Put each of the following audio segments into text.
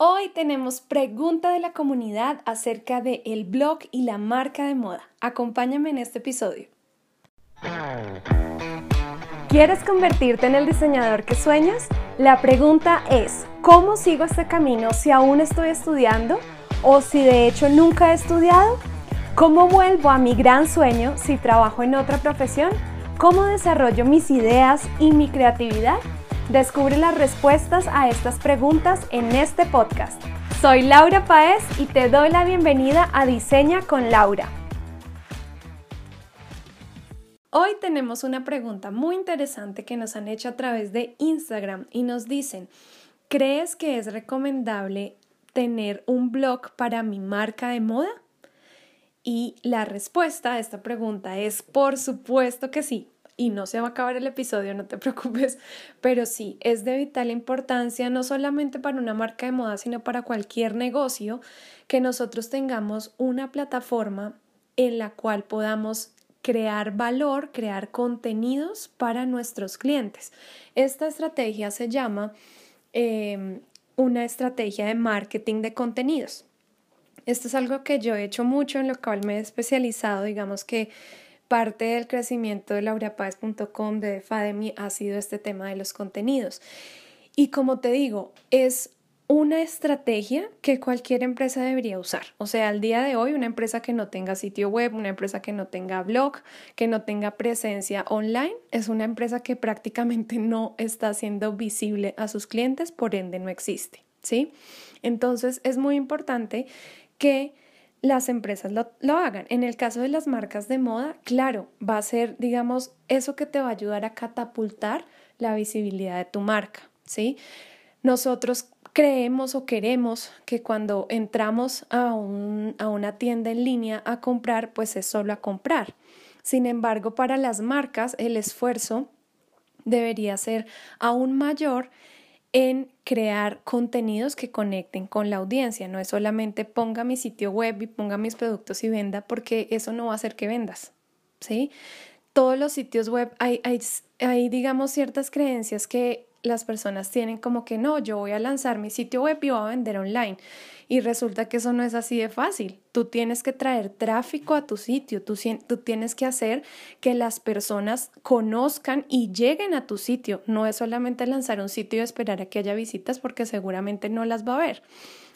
Hoy tenemos pregunta de la comunidad acerca de el blog y la marca de moda. Acompáñame en este episodio. ¿Quieres convertirte en el diseñador que sueñas? La pregunta es, ¿cómo sigo este camino si aún estoy estudiando o si de hecho nunca he estudiado? ¿Cómo vuelvo a mi gran sueño si trabajo en otra profesión? ¿Cómo desarrollo mis ideas y mi creatividad? Descubre las respuestas a estas preguntas en este podcast. Soy Laura Paez y te doy la bienvenida a Diseña con Laura. Hoy tenemos una pregunta muy interesante que nos han hecho a través de Instagram y nos dicen, ¿crees que es recomendable tener un blog para mi marca de moda? Y la respuesta a esta pregunta es por supuesto que sí y no se va a acabar el episodio, no te preocupes, pero sí, es de vital importancia no solamente para una marca de moda, sino para cualquier negocio que nosotros tengamos una plataforma en la cual podamos crear valor, crear contenidos para nuestros clientes. Esta estrategia se llama em, una estrategia de marketing de contenidos. Esto es algo que yo he hecho mucho, en lo cual me he especializado, digamos que Parte del crecimiento de laurapaz.com de Fademi ha sido este tema de los contenidos. Y como te digo, es una estrategia que cualquier empresa debería usar. O sea, al día de hoy, una empresa que no tenga sitio web, una empresa que no tenga blog, que no tenga presencia online, es una empresa que prácticamente no está siendo visible a sus clientes, por ende no existe. ¿Sí? Entonces es muy importante que las empresas lo, hagan. En el caso de las marcas de moda, claro, va a ser, digamos, eso que te va a ayudar a catapultar la visibilidad de tu marca, ¿sí? Nosotros creemos o queremos que cuando entramos a, a una tienda en línea a comprar, pues es solo a comprar. Sin embargo, para las marcas, el esfuerzo debería ser aún mayor en crear contenidos que conecten con la audiencia. No es solamente ponga mi sitio web y ponga mis productos y venda, porque eso no va a hacer que vendas. ¿Sí? Todos los sitios web hay, hay, hay digamos, ciertas creencias que las personas tienen como que no, yo voy a lanzar mi sitio web y voy a vender online. Y resulta que eso no es así de fácil. Tú tienes que traer tráfico a tu sitio, tú, tú, tienes que hacer que las personas conozcan y lleguen a tu sitio. No es solamente lanzar un sitio y esperar a que haya visitas porque seguramente no las va a ver.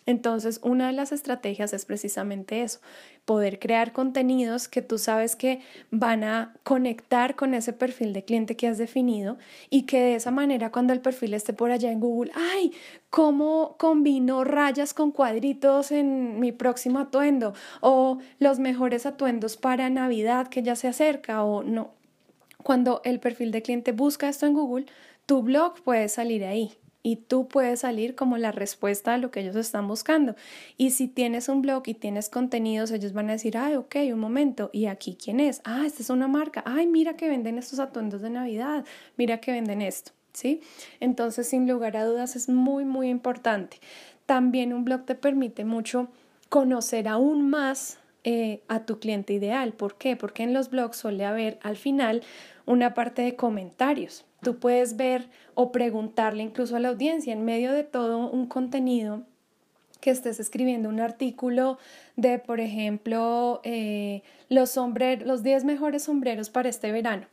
Entonces, una de las estrategias es precisamente eso, poder crear contenidos que tú sabes que van a conectar con ese perfil de cliente que has definido y que de esa manera cuando el perfil esté por allá en Google, ay, ¿cómo combino rayas con cuadritos en mi próximo atuendo? O los mejores atuendos para Navidad que ya se acerca o no. Cuando el perfil de cliente busca esto en Google, tu blog puede salir ahí y tú puedes salir como la respuesta a lo que ellos están buscando. Y si tienes un blog y tienes contenidos, ellos van a decir, ay, ok, un momento, ¿y aquí quién es? Ah, esta es una marca, ay, mira que venden estos atuendos de Navidad, mira que venden esto, ¿sí? Entonces, sin lugar a dudas, es muy, muy importante. También un blog te permite mucho conocer aún más eh, a tu cliente ideal. ¿Por qué? Porque en los blogs suele haber al final una parte de comentarios. Tú puedes ver o preguntarle incluso a la audiencia en medio de todo un contenido que estés escribiendo un artículo de, por ejemplo, eh, los, los 10 mejores sombreros para este verano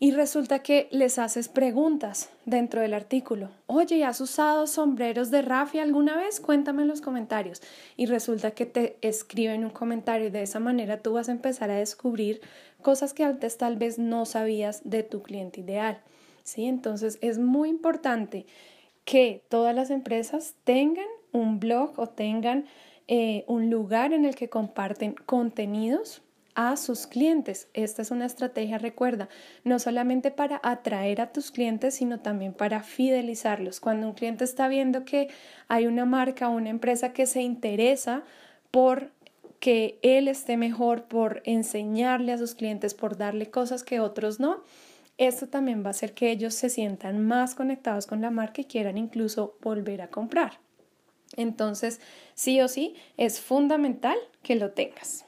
y resulta que les haces preguntas dentro del artículo. Oye, ¿has usado sombreros de rafia alguna vez? Cuéntame en los comentarios. Y resulta que te escriben un comentario y de esa manera tú vas a empezar a descubrir cosas que antes tal vez no sabías de tu cliente ideal. ¿sí? Entonces es muy importante que todas las empresas tengan un blog o tengan eh, un lugar en el que comparten contenidos a sus clientes. Esta es una estrategia, recuerda, no solamente para atraer a tus clientes, sino también para fidelizarlos. Cuando un cliente está viendo que hay una marca o una empresa que se interesa por que él esté mejor, por enseñarle a sus clientes, por darle cosas que otros no, esto también va a hacer que ellos se sientan más conectados con la marca y quieran incluso volver a comprar. Entonces, sí o sí, es fundamental que lo tengas.